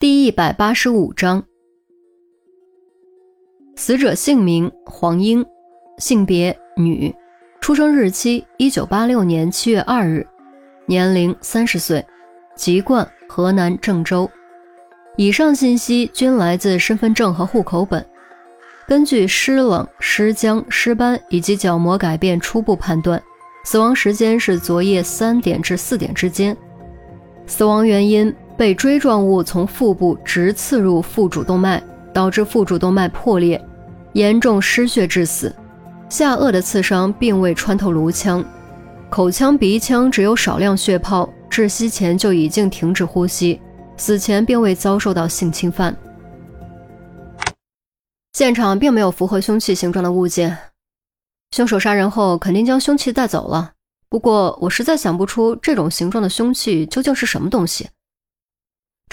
第一百八十五章，死者姓名黄英，性别女，出生日期一九八六年七月二日，年龄三十岁，籍贯河南郑州。以上信息均来自身份证和户口本。根据尸冷、尸僵、尸斑以及角膜改变初步判断，死亡时间是昨夜三点至四点之间。死亡原因。被锥状物从腹部直刺入腹主动脉，导致腹主动脉破裂，严重失血致死。下颚的刺伤并未穿透颅腔，口腔、鼻腔只有少量血泡，窒息前就已经停止呼吸，死前并未遭受到性侵犯。现场并没有符合凶器形状的物件，凶手杀人后肯定将凶器带走了。不过我实在想不出这种形状的凶器究竟是什么东西。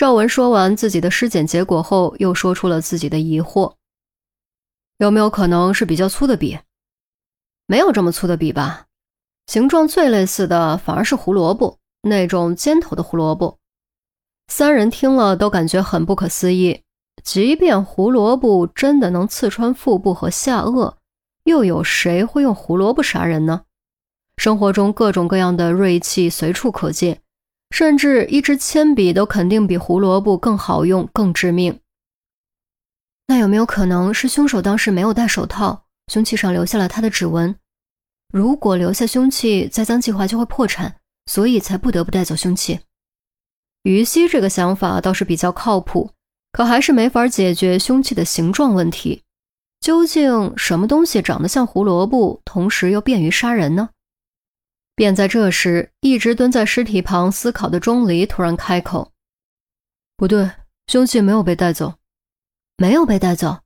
赵文说完自己的尸检结果后，又说出了自己的疑惑：有没有可能是比较粗的笔？没有这么粗的笔吧？形状最类似的反而是胡萝卜，那种尖头的胡萝卜。三人听了都感觉很不可思议。即便胡萝卜真的能刺穿腹部和下颚，又有谁会用胡萝卜杀人呢？生活中各种各样的锐器随处可见。甚至一支铅笔都肯定比胡萝卜更好用、更致命。那有没有可能是凶手当时没有戴手套，凶器上留下了他的指纹？如果留下凶器，栽赃计划就会破产，所以才不得不带走凶器。于西这个想法倒是比较靠谱，可还是没法解决凶器的形状问题。究竟什么东西长得像胡萝卜，同时又便于杀人呢？便在这时，一直蹲在尸体旁思考的钟离突然开口：“不对，凶器没有被带走，没有被带走。”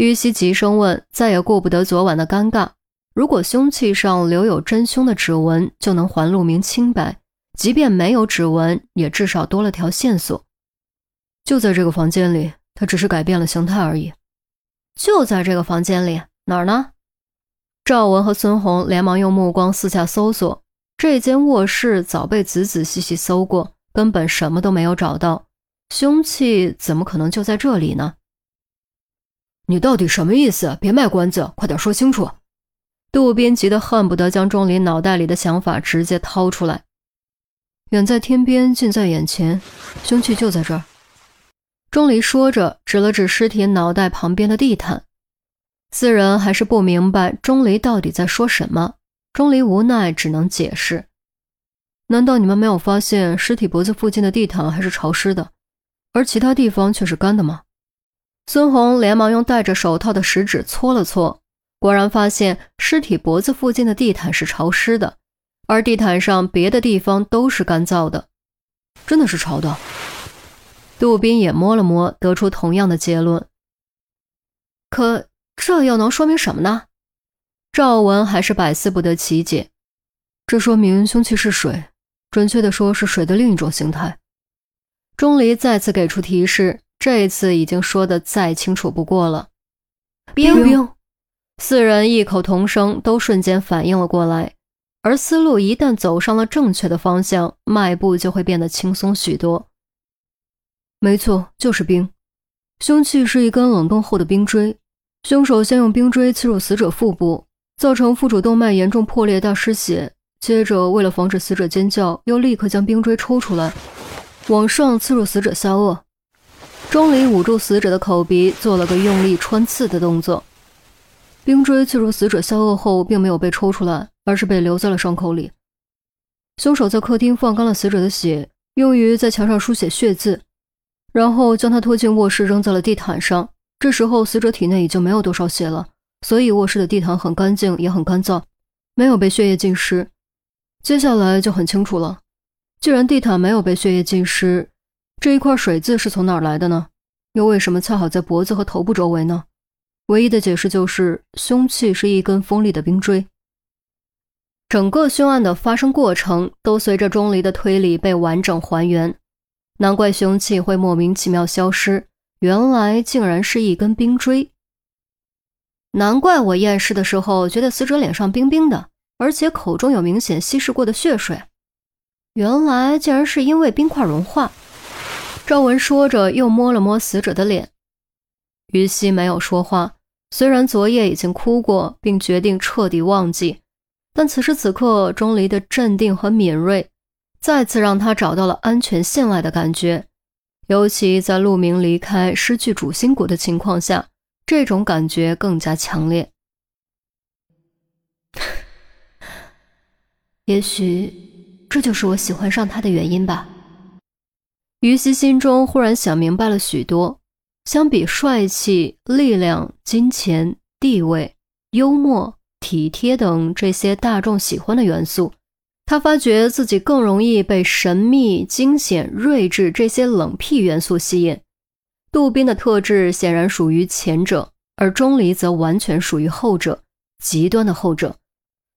玉溪急声问，再也顾不得昨晚的尴尬。如果凶器上留有真凶的指纹，就能还陆明清白；即便没有指纹，也至少多了条线索。就在这个房间里，他只是改变了形态而已。就在这个房间里，哪儿呢？赵文和孙红连忙用目光四下搜索，这间卧室早被仔仔细细搜过，根本什么都没有找到。凶器怎么可能就在这里呢？你到底什么意思？别卖关子，快点说清楚！杜宾急得恨不得将钟离脑袋里的想法直接掏出来。远在天边，近在眼前，凶器就在这儿。钟离说着，指了指尸体脑袋旁边的地毯。四人还是不明白钟离到底在说什么。钟离无奈，只能解释：“难道你们没有发现尸体脖子附近的地毯还是潮湿的，而其他地方却是干的吗？”孙红连忙用戴着手套的食指搓了搓，果然发现尸体脖子附近的地毯是潮湿的，而地毯上别的地方都是干燥的，真的是潮的。杜宾也摸了摸，得出同样的结论。可。这又能说明什么呢？赵文还是百思不得其解。这说明凶器是水，准确的说是水的另一种形态。钟离再次给出提示，这一次已经说的再清楚不过了。冰冰，四人异口同声，都瞬间反应了过来。而思路一旦走上了正确的方向，迈步就会变得轻松许多。没错，就是冰。凶器是一根冷冻后的冰锥。凶手先用冰锥刺入死者腹部，造成腹主动脉严重破裂、大失血。接着，为了防止死者尖叫，又立刻将冰锥抽出来，往上刺入死者下颚。钟离捂住死者的口鼻，做了个用力穿刺的动作。冰锥刺入死者下颚后，并没有被抽出来，而是被留在了伤口里。凶手在客厅放干了死者的血，用于在墙上书写血字，然后将他拖进卧室，扔在了地毯上。这时候，死者体内已经没有多少血了，所以卧室的地毯很干净，也很干燥，没有被血液浸湿。接下来就很清楚了，既然地毯没有被血液浸湿，这一块水渍是从哪儿来的呢？又为什么恰好在脖子和头部周围呢？唯一的解释就是，凶器是一根锋利的冰锥。整个凶案的发生过程都随着钟离的推理被完整还原，难怪凶器会莫名其妙消失。原来竟然是一根冰锥，难怪我验尸的时候觉得死者脸上冰冰的，而且口中有明显稀释过的血水。原来竟然是因为冰块融化。赵文说着，又摸了摸死者的脸。于西没有说话。虽然昨夜已经哭过，并决定彻底忘记，但此时此刻，钟离的镇定和敏锐，再次让他找到了安全线外的感觉。尤其在陆明离开、失去主心骨的情况下，这种感觉更加强烈。也许，这就是我喜欢上他的原因吧。于西心中忽然想明白了许多。相比帅气、力量、金钱、地位、幽默、体贴等这些大众喜欢的元素，他发觉自己更容易被神秘、惊险、睿智这些冷僻元素吸引。杜宾的特质显然属于前者，而钟离则完全属于后者，极端的后者，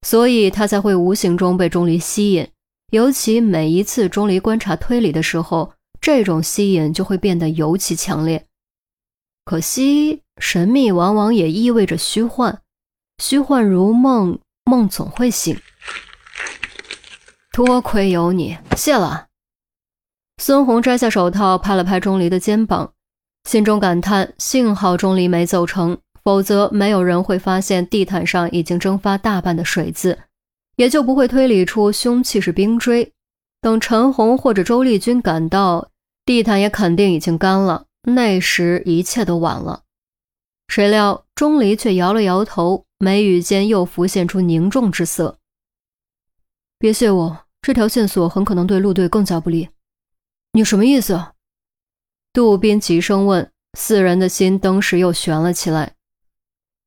所以他才会无形中被钟离吸引。尤其每一次钟离观察推理的时候，这种吸引就会变得尤其强烈。可惜，神秘往往也意味着虚幻，虚幻如梦，梦总会醒。多亏有你，谢了。孙红摘下手套，拍了拍钟离的肩膀，心中感叹：幸好钟离没走成，否则没有人会发现地毯上已经蒸发大半的水渍，也就不会推理出凶器是冰锥。等陈红或者周丽君赶到，地毯也肯定已经干了。那时一切都晚了，谁料钟离却摇了摇头，眉宇间又浮现出凝重之色。别谢我，这条线索很可能对陆队更加不利。你什么意思？杜宾急声问。四人的心登时又悬了起来。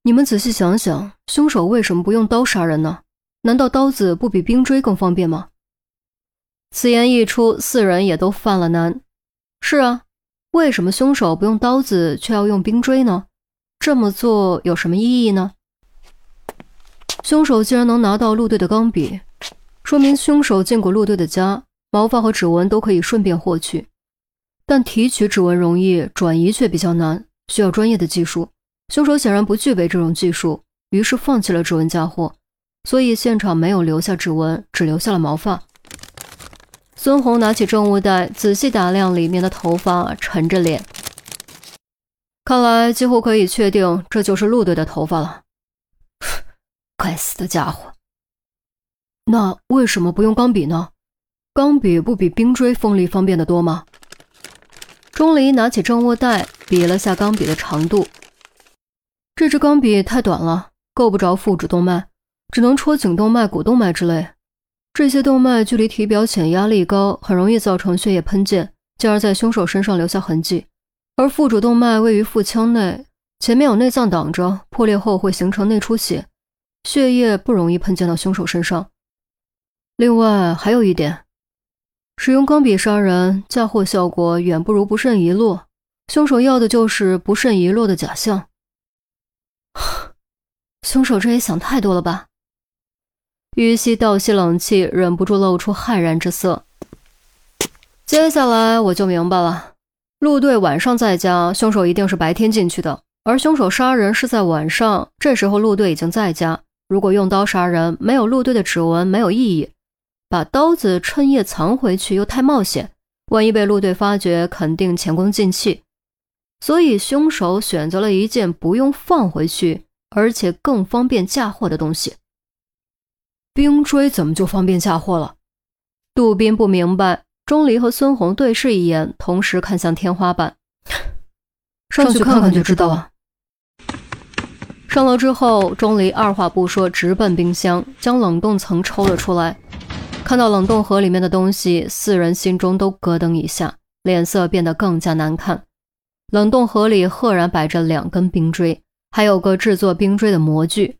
你们仔细想想，凶手为什么不用刀杀人呢？难道刀子不比冰锥更方便吗？此言一出，四人也都犯了难。是啊。为什么凶手不用刀子，却要用冰锥呢？这么做有什么意义呢？凶手既然能拿到陆队的钢笔，说明凶手进过陆队的家，毛发和指纹都可以顺便获取。但提取指纹容易，转移却比较难，需要专业的技术。凶手显然不具备这种技术，于是放弃了指纹嫁祸，所以现场没有留下指纹，只留下了毛发。孙红拿起证物袋，仔细打量里面的头发，沉着脸。看来几乎可以确定，这就是陆队的头发了。该死的家伙！那为什么不用钢笔呢？钢笔不比冰锥锋利方便的多吗？钟离拿起正握带，比了下钢笔的长度。这支钢笔太短了，够不着腹主动脉，只能戳颈动脉、股动脉之类。这些动脉距离体表浅，压力高，很容易造成血液喷溅，进而，在凶手身上留下痕迹。而腹主动脉位于腹腔内，前面有内脏挡着，破裂后会形成内出血，血液不容易喷溅到凶手身上。另外还有一点，使用钢笔杀人，嫁祸效果远不如不慎遗落。凶手要的就是不慎遗落的假象。凶手这也想太多了吧？于西倒吸冷气，忍不住露出骇然之色。接下来我就明白了，陆队晚上在家，凶手一定是白天进去的，而凶手杀人是在晚上，这时候陆队已经在家。如果用刀杀人，没有陆队的指纹没有意义，把刀子趁夜藏回去又太冒险，万一被陆队发觉，肯定前功尽弃。所以凶手选择了一件不用放回去，而且更方便嫁祸的东西。冰锥怎么就方便嫁祸了？杜宾不明白。钟离和孙红对视一眼，同时看向天花板。上去看看就知道了。上楼之后，钟离二话不说，直奔冰箱，将冷冻层抽了出来。看到冷冻盒里面的东西，四人心中都咯噔一下，脸色变得更加难看。冷冻盒里赫然摆着两根冰锥，还有个制作冰锥的模具。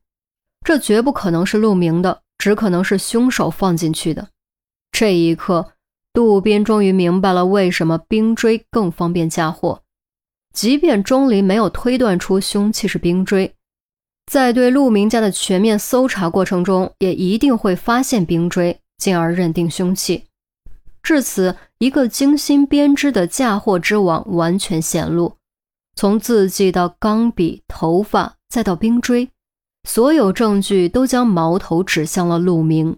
这绝不可能是陆明的。只可能是凶手放进去的。这一刻，杜宾终于明白了为什么冰锥更方便嫁祸。即便钟离没有推断出凶器是冰锥，在对陆明家的全面搜查过程中，也一定会发现冰锥，进而认定凶器。至此，一个精心编织的嫁祸之网完全显露。从字迹到钢笔、头发，再到冰锥。所有证据都将矛头指向了陆明。